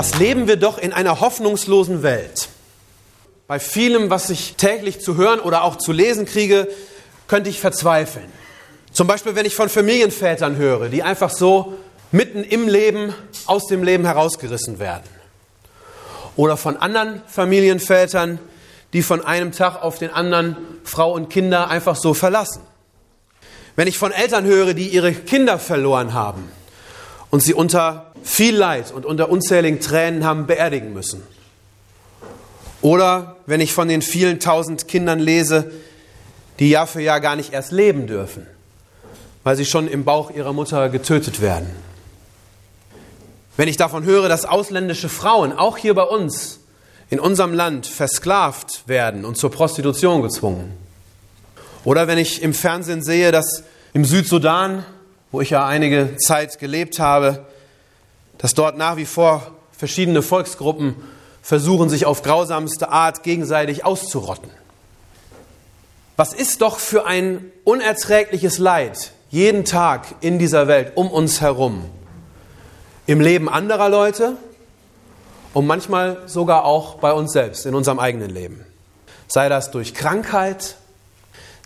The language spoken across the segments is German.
Was leben wir doch in einer hoffnungslosen Welt? Bei vielem, was ich täglich zu hören oder auch zu lesen kriege, könnte ich verzweifeln. Zum Beispiel, wenn ich von Familienvätern höre, die einfach so mitten im Leben aus dem Leben herausgerissen werden. Oder von anderen Familienvätern, die von einem Tag auf den anderen Frau und Kinder einfach so verlassen. Wenn ich von Eltern höre, die ihre Kinder verloren haben und sie unter viel Leid und unter unzähligen Tränen haben beerdigen müssen. Oder wenn ich von den vielen tausend Kindern lese, die Jahr für Jahr gar nicht erst leben dürfen, weil sie schon im Bauch ihrer Mutter getötet werden. Wenn ich davon höre, dass ausländische Frauen auch hier bei uns in unserem Land versklavt werden und zur Prostitution gezwungen. Oder wenn ich im Fernsehen sehe, dass im Südsudan wo ich ja einige Zeit gelebt habe, dass dort nach wie vor verschiedene Volksgruppen versuchen, sich auf grausamste Art gegenseitig auszurotten. Was ist doch für ein unerträgliches Leid jeden Tag in dieser Welt um uns herum? Im Leben anderer Leute und manchmal sogar auch bei uns selbst, in unserem eigenen Leben. Sei das durch Krankheit,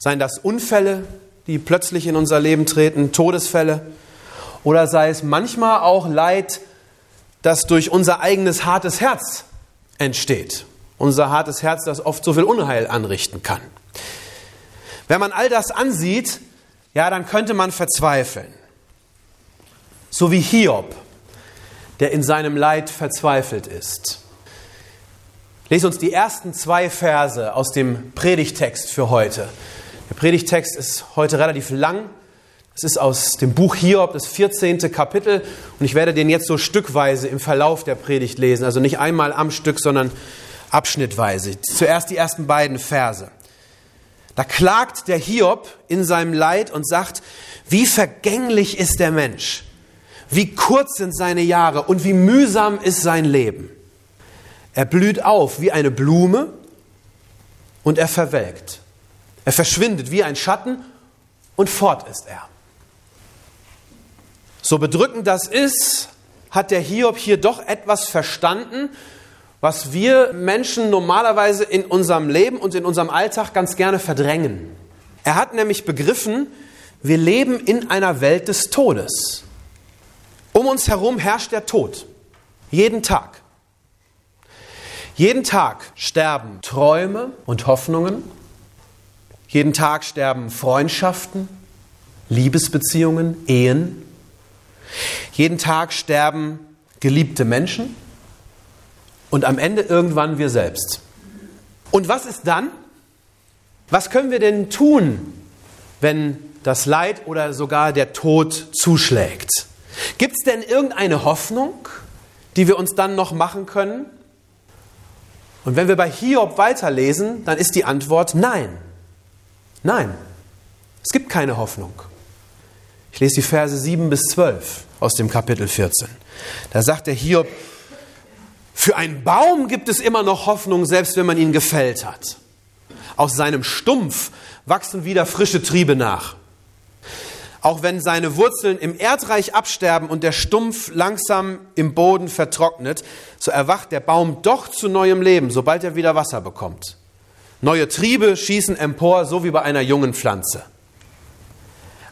seien das Unfälle, die plötzlich in unser Leben treten, Todesfälle, oder sei es manchmal auch Leid, das durch unser eigenes hartes Herz entsteht. Unser hartes Herz, das oft so viel Unheil anrichten kann. Wenn man all das ansieht, ja, dann könnte man verzweifeln. So wie Hiob, der in seinem Leid verzweifelt ist. Lese uns die ersten zwei Verse aus dem Predigtext für heute. Der Predigtext ist heute relativ lang. Es ist aus dem Buch Hiob, das 14. Kapitel. Und ich werde den jetzt so stückweise im Verlauf der Predigt lesen. Also nicht einmal am Stück, sondern abschnittweise. Zuerst die ersten beiden Verse. Da klagt der Hiob in seinem Leid und sagt, wie vergänglich ist der Mensch, wie kurz sind seine Jahre und wie mühsam ist sein Leben. Er blüht auf wie eine Blume und er verwelkt. Er verschwindet wie ein Schatten und fort ist er. So bedrückend das ist, hat der Hiob hier doch etwas verstanden, was wir Menschen normalerweise in unserem Leben und in unserem Alltag ganz gerne verdrängen. Er hat nämlich begriffen, wir leben in einer Welt des Todes. Um uns herum herrscht der Tod. Jeden Tag. Jeden Tag sterben Träume und Hoffnungen, jeden Tag sterben Freundschaften, Liebesbeziehungen, Ehen. Jeden Tag sterben geliebte Menschen und am Ende irgendwann wir selbst. Und was ist dann? Was können wir denn tun, wenn das Leid oder sogar der Tod zuschlägt? Gibt es denn irgendeine Hoffnung, die wir uns dann noch machen können? Und wenn wir bei Hiob weiterlesen, dann ist die Antwort nein. Nein, es gibt keine Hoffnung. Ich lese die Verse 7 bis 12 aus dem Kapitel 14. Da sagt der Hiob, für einen Baum gibt es immer noch Hoffnung, selbst wenn man ihn gefällt hat. Aus seinem Stumpf wachsen wieder frische Triebe nach. Auch wenn seine Wurzeln im Erdreich absterben und der Stumpf langsam im Boden vertrocknet, so erwacht der Baum doch zu neuem Leben, sobald er wieder Wasser bekommt. Neue Triebe schießen empor, so wie bei einer jungen Pflanze.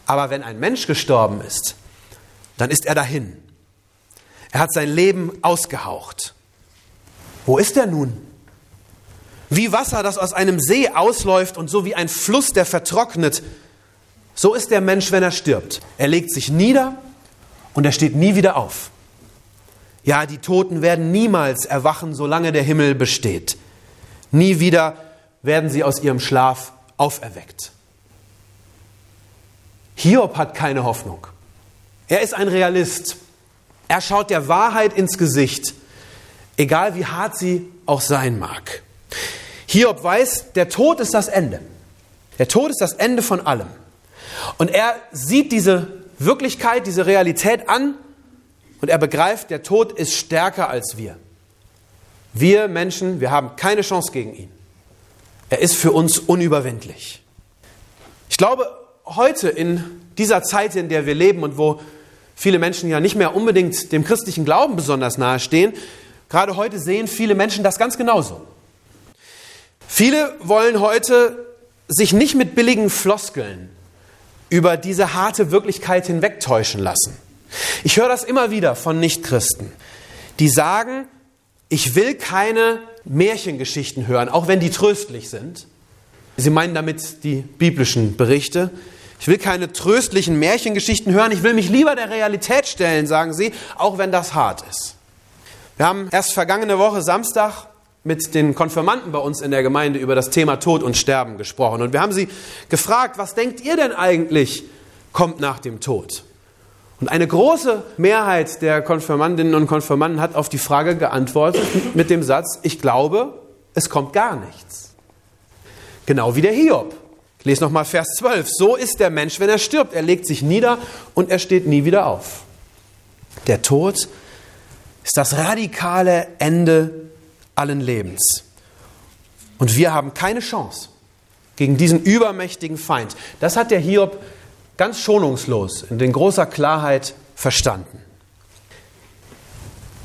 Aber wenn ein Mensch gestorben ist, dann ist er dahin. Er hat sein Leben ausgehaucht. Wo ist er nun? Wie Wasser, das aus einem See ausläuft und so wie ein Fluss, der vertrocknet, so ist der Mensch, wenn er stirbt. Er legt sich nieder und er steht nie wieder auf. Ja, die Toten werden niemals erwachen, solange der Himmel besteht. Nie wieder werden sie aus ihrem Schlaf auferweckt. Hiob hat keine Hoffnung. Er ist ein Realist. Er schaut der Wahrheit ins Gesicht. egal wie hart sie auch sein mag. Hiob weiß, der Tod ist das Ende. Der Tod ist das Ende von allem. Und er sieht diese Wirklichkeit, diese Realität an und er begreift, der Tod ist stärker als wir. Wir Menschen, wir haben keine Chance gegen ihn. Er ist für uns unüberwindlich. Ich glaube, heute in dieser Zeit, in der wir leben und wo viele Menschen ja nicht mehr unbedingt dem christlichen Glauben besonders nahestehen, gerade heute sehen viele Menschen das ganz genauso. Viele wollen heute sich nicht mit billigen Floskeln über diese harte Wirklichkeit hinwegtäuschen lassen. Ich höre das immer wieder von Nichtchristen, die sagen, ich will keine Märchengeschichten hören, auch wenn die tröstlich sind. Sie meinen damit die biblischen Berichte. Ich will keine tröstlichen Märchengeschichten hören, ich will mich lieber der Realität stellen, sagen sie, auch wenn das hart ist. Wir haben erst vergangene Woche Samstag mit den Konfirmanden bei uns in der Gemeinde über das Thema Tod und Sterben gesprochen. Und wir haben sie gefragt, was denkt ihr denn eigentlich kommt nach dem Tod? Und eine große Mehrheit der Konfirmandinnen und Konfirmanden hat auf die Frage geantwortet mit dem Satz, ich glaube, es kommt gar nichts. Genau wie der Hiob. Ich lese nochmal Vers 12. So ist der Mensch, wenn er stirbt. Er legt sich nieder und er steht nie wieder auf. Der Tod ist das radikale Ende allen Lebens. Und wir haben keine Chance gegen diesen übermächtigen Feind. Das hat der Hiob ganz schonungslos und in großer Klarheit verstanden.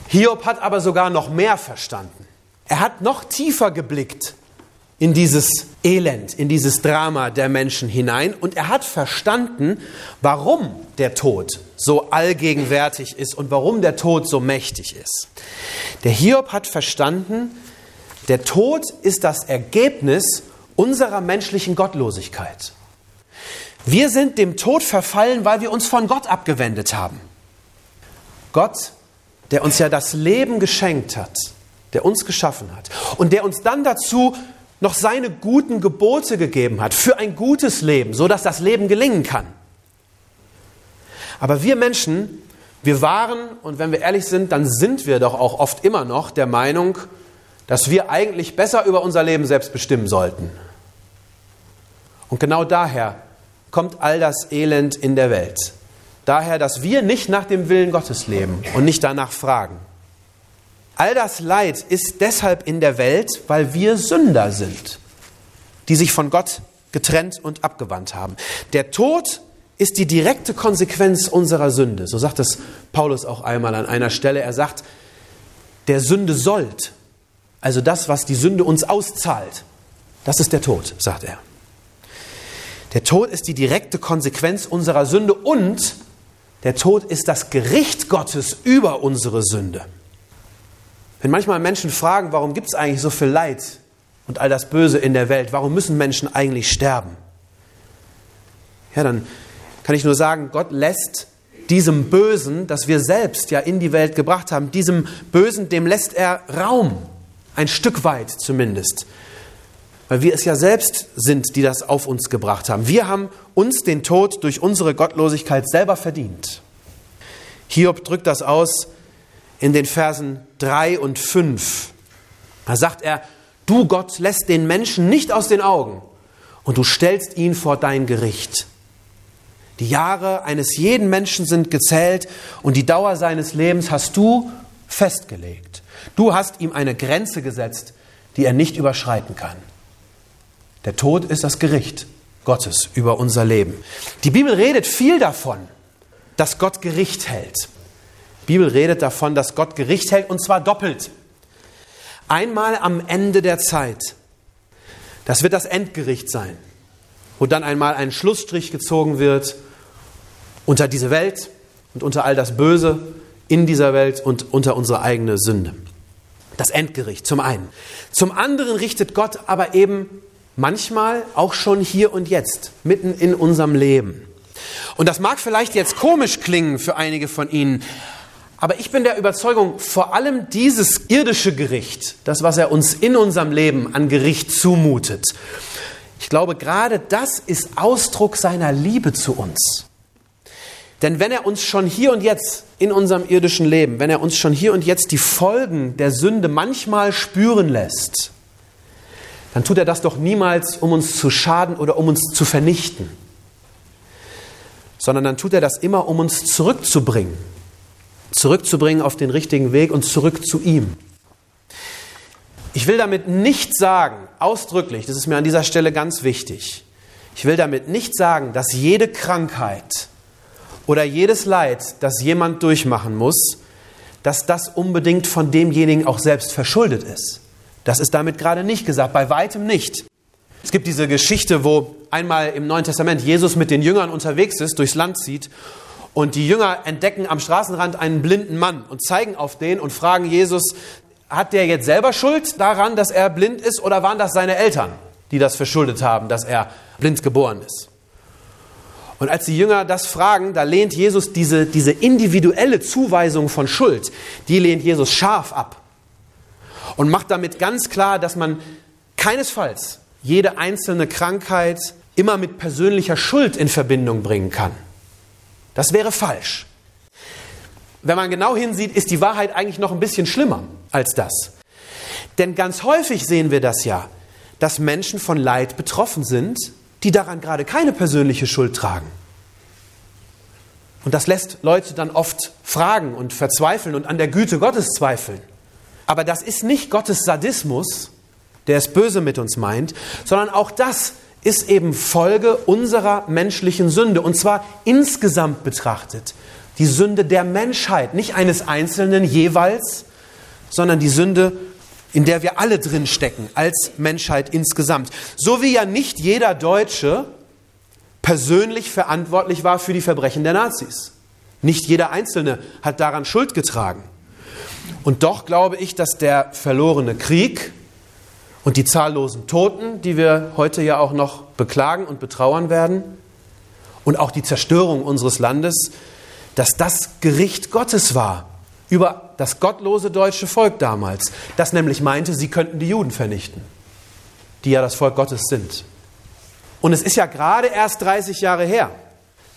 Hiob hat aber sogar noch mehr verstanden. Er hat noch tiefer geblickt in dieses Elend, in dieses Drama der Menschen hinein und er hat verstanden, warum der Tod so allgegenwärtig ist und warum der Tod so mächtig ist. Der Hiob hat verstanden, der Tod ist das Ergebnis unserer menschlichen Gottlosigkeit. Wir sind dem Tod verfallen, weil wir uns von Gott abgewendet haben. Gott, der uns ja das Leben geschenkt hat, der uns geschaffen hat und der uns dann dazu noch seine guten Gebote gegeben hat für ein gutes Leben, so dass das Leben gelingen kann. Aber wir Menschen, wir waren, und wenn wir ehrlich sind, dann sind wir doch auch oft immer noch der Meinung, dass wir eigentlich besser über unser Leben selbst bestimmen sollten. Und genau daher kommt all das Elend in der Welt. Daher, dass wir nicht nach dem Willen Gottes leben und nicht danach fragen. All das Leid ist deshalb in der Welt, weil wir Sünder sind, die sich von Gott getrennt und abgewandt haben. Der Tod ist die direkte Konsequenz unserer Sünde. So sagt es Paulus auch einmal an einer Stelle. Er sagt, der Sünde sollt, also das, was die Sünde uns auszahlt, das ist der Tod, sagt er. Der Tod ist die direkte Konsequenz unserer Sünde und der Tod ist das Gericht Gottes über unsere Sünde. Wenn manchmal Menschen fragen, warum gibt es eigentlich so viel Leid und all das Böse in der Welt, warum müssen Menschen eigentlich sterben? Ja, dann kann ich nur sagen, Gott lässt diesem Bösen, das wir selbst ja in die Welt gebracht haben, diesem Bösen, dem lässt er Raum, ein Stück weit zumindest. Weil wir es ja selbst sind, die das auf uns gebracht haben. Wir haben uns den Tod durch unsere Gottlosigkeit selber verdient. Hiob drückt das aus in den Versen 3 und 5. Da sagt er, du Gott lässt den Menschen nicht aus den Augen und du stellst ihn vor dein Gericht. Die Jahre eines jeden Menschen sind gezählt und die Dauer seines Lebens hast du festgelegt. Du hast ihm eine Grenze gesetzt, die er nicht überschreiten kann. Der Tod ist das Gericht Gottes über unser Leben. Die Bibel redet viel davon, dass Gott Gericht hält. Bibel redet davon, dass Gott Gericht hält und zwar doppelt. Einmal am Ende der Zeit. Das wird das Endgericht sein, wo dann einmal ein Schlussstrich gezogen wird unter diese Welt und unter all das Böse in dieser Welt und unter unsere eigene Sünde. Das Endgericht zum einen. Zum anderen richtet Gott aber eben Manchmal auch schon hier und jetzt, mitten in unserem Leben. Und das mag vielleicht jetzt komisch klingen für einige von Ihnen, aber ich bin der Überzeugung, vor allem dieses irdische Gericht, das, was er uns in unserem Leben an Gericht zumutet, ich glaube, gerade das ist Ausdruck seiner Liebe zu uns. Denn wenn er uns schon hier und jetzt in unserem irdischen Leben, wenn er uns schon hier und jetzt die Folgen der Sünde manchmal spüren lässt, dann tut er das doch niemals, um uns zu schaden oder um uns zu vernichten, sondern dann tut er das immer, um uns zurückzubringen, zurückzubringen auf den richtigen Weg und zurück zu ihm. Ich will damit nicht sagen, ausdrücklich, das ist mir an dieser Stelle ganz wichtig, ich will damit nicht sagen, dass jede Krankheit oder jedes Leid, das jemand durchmachen muss, dass das unbedingt von demjenigen auch selbst verschuldet ist. Das ist damit gerade nicht gesagt, bei weitem nicht. Es gibt diese Geschichte, wo einmal im Neuen Testament Jesus mit den Jüngern unterwegs ist, durchs Land zieht und die Jünger entdecken am Straßenrand einen blinden Mann und zeigen auf den und fragen Jesus, hat der jetzt selber Schuld daran, dass er blind ist oder waren das seine Eltern, die das verschuldet haben, dass er blind geboren ist? Und als die Jünger das fragen, da lehnt Jesus diese, diese individuelle Zuweisung von Schuld, die lehnt Jesus scharf ab. Und macht damit ganz klar, dass man keinesfalls jede einzelne Krankheit immer mit persönlicher Schuld in Verbindung bringen kann. Das wäre falsch. Wenn man genau hinsieht, ist die Wahrheit eigentlich noch ein bisschen schlimmer als das. Denn ganz häufig sehen wir das ja, dass Menschen von Leid betroffen sind, die daran gerade keine persönliche Schuld tragen. Und das lässt Leute dann oft fragen und verzweifeln und an der Güte Gottes zweifeln. Aber das ist nicht Gottes Sadismus, der es böse mit uns meint, sondern auch das ist eben Folge unserer menschlichen Sünde. Und zwar insgesamt betrachtet. Die Sünde der Menschheit, nicht eines Einzelnen jeweils, sondern die Sünde in der wir alle drin stecken als Menschheit insgesamt. So wie ja nicht jeder Deutsche persönlich verantwortlich war für die Verbrechen der Nazis. Nicht jeder Einzelne hat daran Schuld getragen. Und doch glaube ich, dass der verlorene Krieg und die zahllosen Toten, die wir heute ja auch noch beklagen und betrauern werden, und auch die Zerstörung unseres Landes, dass das Gericht Gottes war über das gottlose deutsche Volk damals, das nämlich meinte, sie könnten die Juden vernichten, die ja das Volk Gottes sind. Und es ist ja gerade erst 30 Jahre her,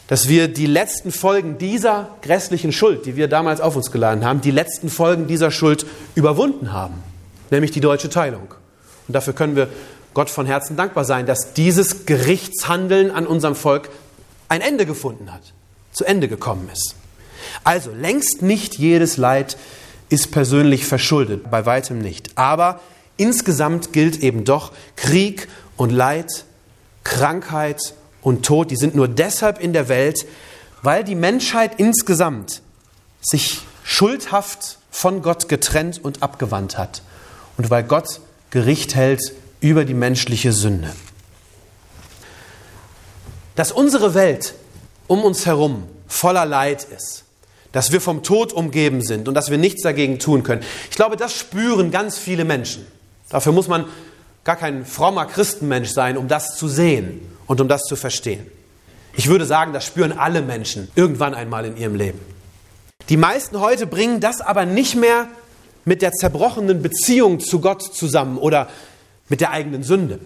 dass wir die letzten Folgen dieser grässlichen Schuld, die wir damals auf uns geladen haben, die letzten Folgen dieser Schuld überwunden haben, nämlich die deutsche Teilung. Und dafür können wir Gott von Herzen dankbar sein, dass dieses Gerichtshandeln an unserem Volk ein Ende gefunden hat, zu Ende gekommen ist. Also längst nicht jedes Leid ist persönlich verschuldet, bei weitem nicht. Aber insgesamt gilt eben doch, Krieg und Leid, Krankheit und Tod, die sind nur deshalb in der Welt, weil die Menschheit insgesamt sich schuldhaft von Gott getrennt und abgewandt hat und weil Gott Gericht hält über die menschliche Sünde. Dass unsere Welt um uns herum voller Leid ist, dass wir vom Tod umgeben sind und dass wir nichts dagegen tun können. Ich glaube, das spüren ganz viele Menschen. Dafür muss man gar kein frommer Christenmensch sein, um das zu sehen und um das zu verstehen. Ich würde sagen, das spüren alle Menschen irgendwann einmal in ihrem Leben. Die meisten heute bringen das aber nicht mehr mit der zerbrochenen Beziehung zu Gott zusammen oder mit der eigenen Sünde.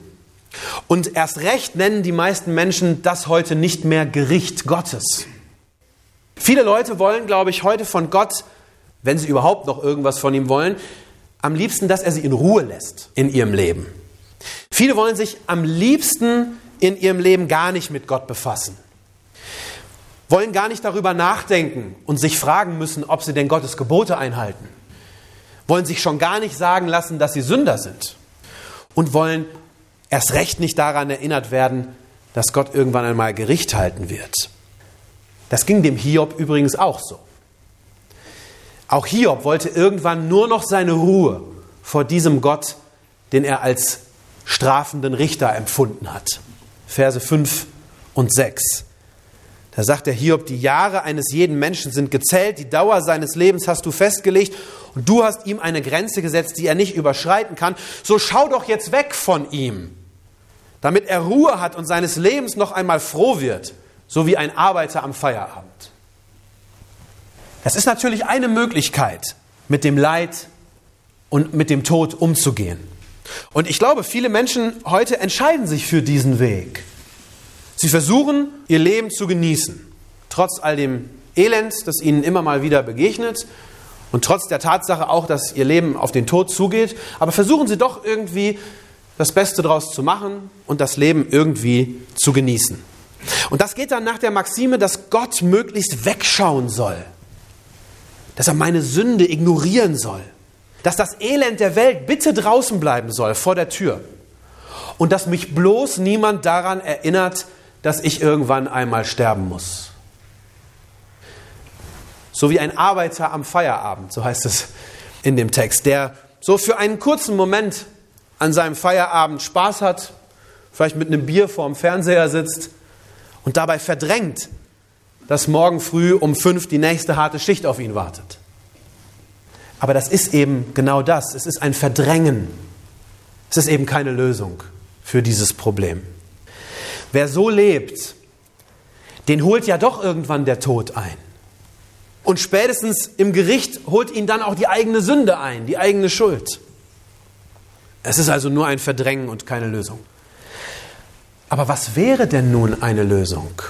Und erst recht nennen die meisten Menschen das heute nicht mehr Gericht Gottes. Viele Leute wollen, glaube ich, heute von Gott, wenn sie überhaupt noch irgendwas von ihm wollen, am liebsten, dass er sie in Ruhe lässt in ihrem Leben. Viele wollen sich am liebsten in ihrem Leben gar nicht mit Gott befassen. Wollen gar nicht darüber nachdenken und sich fragen müssen, ob sie denn Gottes Gebote einhalten. Wollen sich schon gar nicht sagen lassen, dass sie Sünder sind. Und wollen erst recht nicht daran erinnert werden, dass Gott irgendwann einmal Gericht halten wird. Das ging dem Hiob übrigens auch so. Auch Hiob wollte irgendwann nur noch seine Ruhe vor diesem Gott, den er als strafenden Richter empfunden hat. Verse 5 und 6. Da sagt der Hiob, die Jahre eines jeden Menschen sind gezählt, die Dauer seines Lebens hast du festgelegt und du hast ihm eine Grenze gesetzt, die er nicht überschreiten kann. So schau doch jetzt weg von ihm, damit er Ruhe hat und seines Lebens noch einmal froh wird so wie ein Arbeiter am Feierabend. Das ist natürlich eine Möglichkeit, mit dem Leid und mit dem Tod umzugehen. Und ich glaube, viele Menschen heute entscheiden sich für diesen Weg. Sie versuchen, ihr Leben zu genießen, trotz all dem Elend, das ihnen immer mal wieder begegnet und trotz der Tatsache auch, dass ihr Leben auf den Tod zugeht, aber versuchen sie doch irgendwie das Beste daraus zu machen und das Leben irgendwie zu genießen. Und das geht dann nach der Maxime, dass Gott möglichst wegschauen soll, dass er meine Sünde ignorieren soll, dass das Elend der Welt bitte draußen bleiben soll vor der Tür und dass mich bloß niemand daran erinnert, dass ich irgendwann einmal sterben muss. So wie ein Arbeiter am Feierabend, so heißt es in dem Text, der so für einen kurzen Moment an seinem Feierabend Spaß hat, vielleicht mit einem Bier vorm Fernseher sitzt und dabei verdrängt, dass morgen früh um fünf die nächste harte Schicht auf ihn wartet. Aber das ist eben genau das. Es ist ein Verdrängen. Es ist eben keine Lösung für dieses Problem. Wer so lebt, den holt ja doch irgendwann der Tod ein. Und spätestens im Gericht holt ihn dann auch die eigene Sünde ein, die eigene Schuld. Es ist also nur ein Verdrängen und keine Lösung. Aber was wäre denn nun eine Lösung?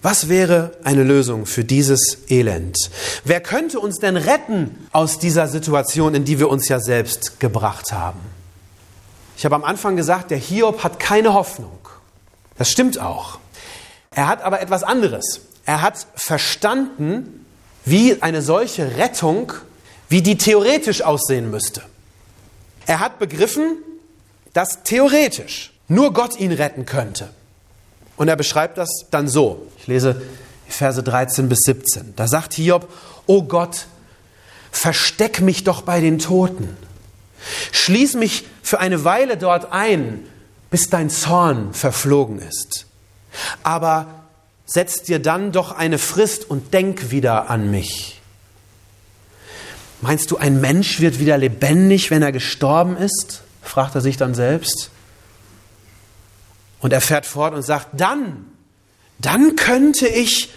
Was wäre eine Lösung für dieses Elend? Wer könnte uns denn retten aus dieser Situation, in die wir uns ja selbst gebracht haben? Ich habe am Anfang gesagt, der Hiob hat keine Hoffnung. Das stimmt auch. Er hat aber etwas anderes. Er hat verstanden, wie eine solche Rettung, wie die theoretisch aussehen müsste. Er hat begriffen, dass theoretisch nur Gott ihn retten könnte. Und er beschreibt das dann so. Ich lese Verse 13 bis 17. Da sagt Hiob, O Gott, versteck mich doch bei den Toten. Schließ mich für eine Weile dort ein, bis dein Zorn verflogen ist. Aber setz dir dann doch eine Frist und denk wieder an mich. Meinst du, ein Mensch wird wieder lebendig, wenn er gestorben ist? fragt er sich dann selbst. Und er fährt fort und sagt, dann, dann könnte ich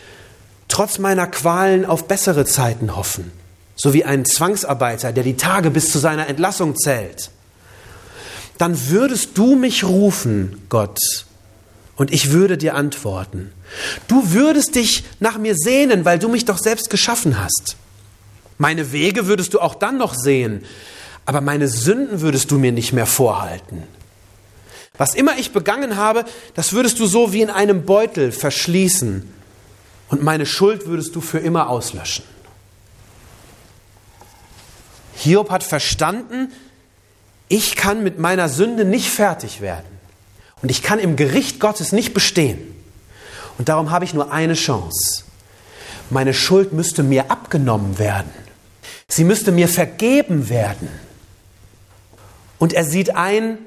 trotz meiner Qualen auf bessere Zeiten hoffen, so wie ein Zwangsarbeiter, der die Tage bis zu seiner Entlassung zählt. Dann würdest du mich rufen, Gott, und ich würde dir antworten. Du würdest dich nach mir sehnen, weil du mich doch selbst geschaffen hast. Meine Wege würdest du auch dann noch sehen, aber meine Sünden würdest du mir nicht mehr vorhalten. Was immer ich begangen habe, das würdest du so wie in einem Beutel verschließen und meine Schuld würdest du für immer auslöschen. Hiob hat verstanden, ich kann mit meiner Sünde nicht fertig werden und ich kann im Gericht Gottes nicht bestehen. Und darum habe ich nur eine Chance. Meine Schuld müsste mir abgenommen werden. Sie müsste mir vergeben werden. Und er sieht ein,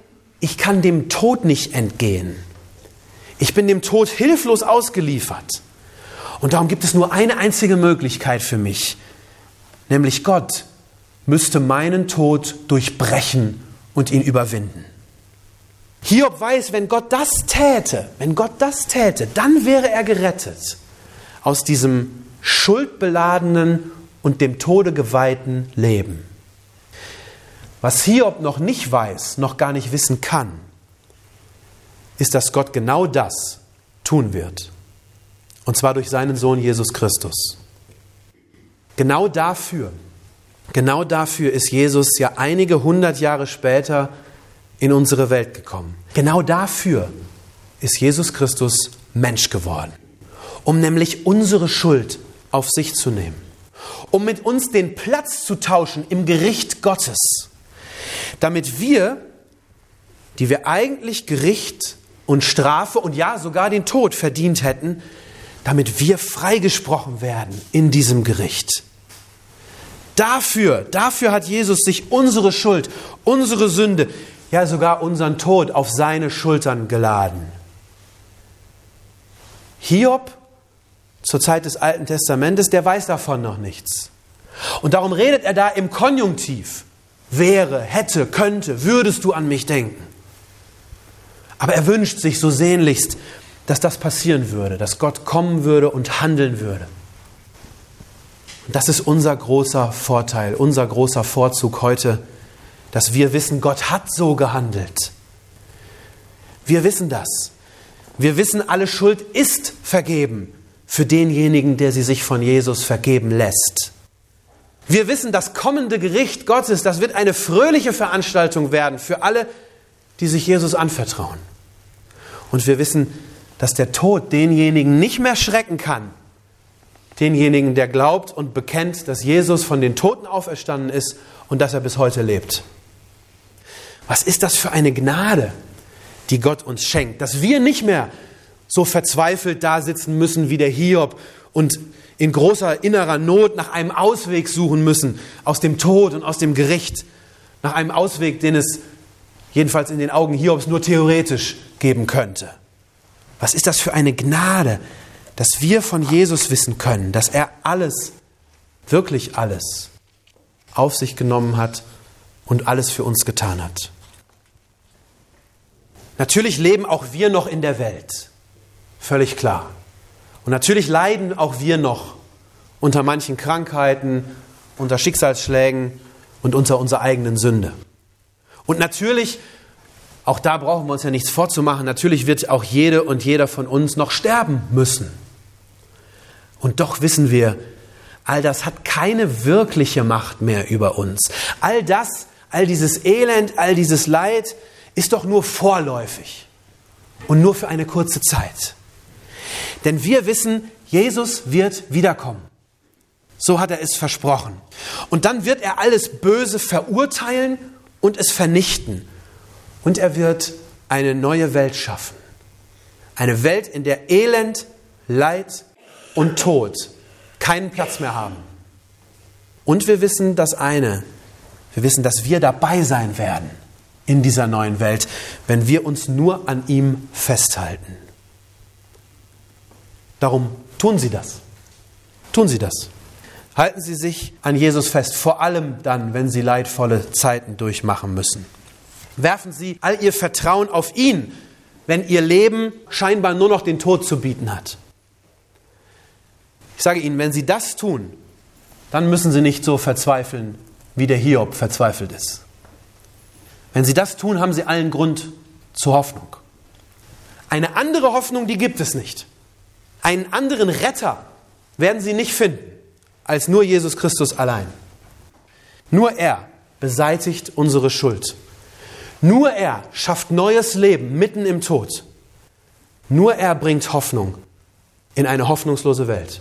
ich kann dem Tod nicht entgehen. Ich bin dem Tod hilflos ausgeliefert. Und darum gibt es nur eine einzige Möglichkeit für mich, nämlich Gott müsste meinen Tod durchbrechen und ihn überwinden. Hiob weiß, wenn Gott das täte, wenn Gott das täte, dann wäre er gerettet aus diesem schuldbeladenen und dem Tode geweihten Leben. Was Hiob noch nicht weiß, noch gar nicht wissen kann, ist, dass Gott genau das tun wird. Und zwar durch seinen Sohn Jesus Christus. Genau dafür, genau dafür ist Jesus ja einige hundert Jahre später in unsere Welt gekommen. Genau dafür ist Jesus Christus Mensch geworden, um nämlich unsere Schuld auf sich zu nehmen, um mit uns den Platz zu tauschen im Gericht Gottes damit wir, die wir eigentlich Gericht und Strafe und ja sogar den Tod verdient hätten, damit wir freigesprochen werden in diesem Gericht. Dafür, dafür hat Jesus sich unsere Schuld, unsere Sünde, ja sogar unseren Tod auf seine Schultern geladen. Hiob zur Zeit des Alten Testamentes, der weiß davon noch nichts. Und darum redet er da im Konjunktiv wäre, hätte, könnte, würdest du an mich denken. Aber er wünscht sich so sehnlichst, dass das passieren würde, dass Gott kommen würde und handeln würde. Das ist unser großer Vorteil, unser großer Vorzug heute, dass wir wissen, Gott hat so gehandelt. Wir wissen das. Wir wissen, alle Schuld ist vergeben. für denjenigen, der sie sich von Jesus vergeben lässt. Wir wissen, das kommende Gericht Gottes, das wird eine fröhliche Veranstaltung werden für alle, die sich Jesus anvertrauen. Und wir wissen, dass der Tod denjenigen nicht mehr schrecken kann, denjenigen, der glaubt und bekennt, dass Jesus von den Toten auferstanden ist und dass er bis heute lebt. Was ist das für eine Gnade, die Gott uns schenkt, dass wir nicht mehr so verzweifelt da sitzen müssen wie der Hiob und in großer innerer Not nach einem Ausweg suchen müssen aus dem Tod und aus dem Gericht, nach einem Ausweg, den es jedenfalls in den Augen Hiobs nur theoretisch geben könnte. Was ist das für eine Gnade, dass wir von Jesus wissen können, dass er alles, wirklich alles, auf sich genommen hat und alles für uns getan hat. Natürlich leben auch wir noch in der Welt, völlig klar. Und natürlich leiden auch wir noch unter manchen Krankheiten, unter Schicksalsschlägen und unter unserer eigenen Sünde. Und natürlich auch da brauchen wir uns ja nichts vorzumachen. Natürlich wird auch jede und jeder von uns noch sterben müssen. Und doch wissen wir, all das hat keine wirkliche Macht mehr über uns. All das, all dieses Elend, all dieses Leid ist doch nur vorläufig und nur für eine kurze Zeit. Denn wir wissen, Jesus wird wiederkommen. So hat er es versprochen. Und dann wird er alles Böse verurteilen und es vernichten. Und er wird eine neue Welt schaffen. Eine Welt, in der Elend, Leid und Tod keinen Platz mehr haben. Und wir wissen das eine, wir wissen, dass wir dabei sein werden in dieser neuen Welt, wenn wir uns nur an ihm festhalten. Darum tun Sie das. Tun Sie das. Halten Sie sich an Jesus fest, vor allem dann, wenn Sie leidvolle Zeiten durchmachen müssen. Werfen Sie all Ihr Vertrauen auf ihn, wenn Ihr Leben scheinbar nur noch den Tod zu bieten hat. Ich sage Ihnen, wenn Sie das tun, dann müssen Sie nicht so verzweifeln, wie der Hiob verzweifelt ist. Wenn Sie das tun, haben Sie allen Grund zur Hoffnung. Eine andere Hoffnung, die gibt es nicht. Einen anderen Retter werden Sie nicht finden als nur Jesus Christus allein. Nur er beseitigt unsere Schuld. Nur er schafft neues Leben mitten im Tod. Nur er bringt Hoffnung in eine hoffnungslose Welt.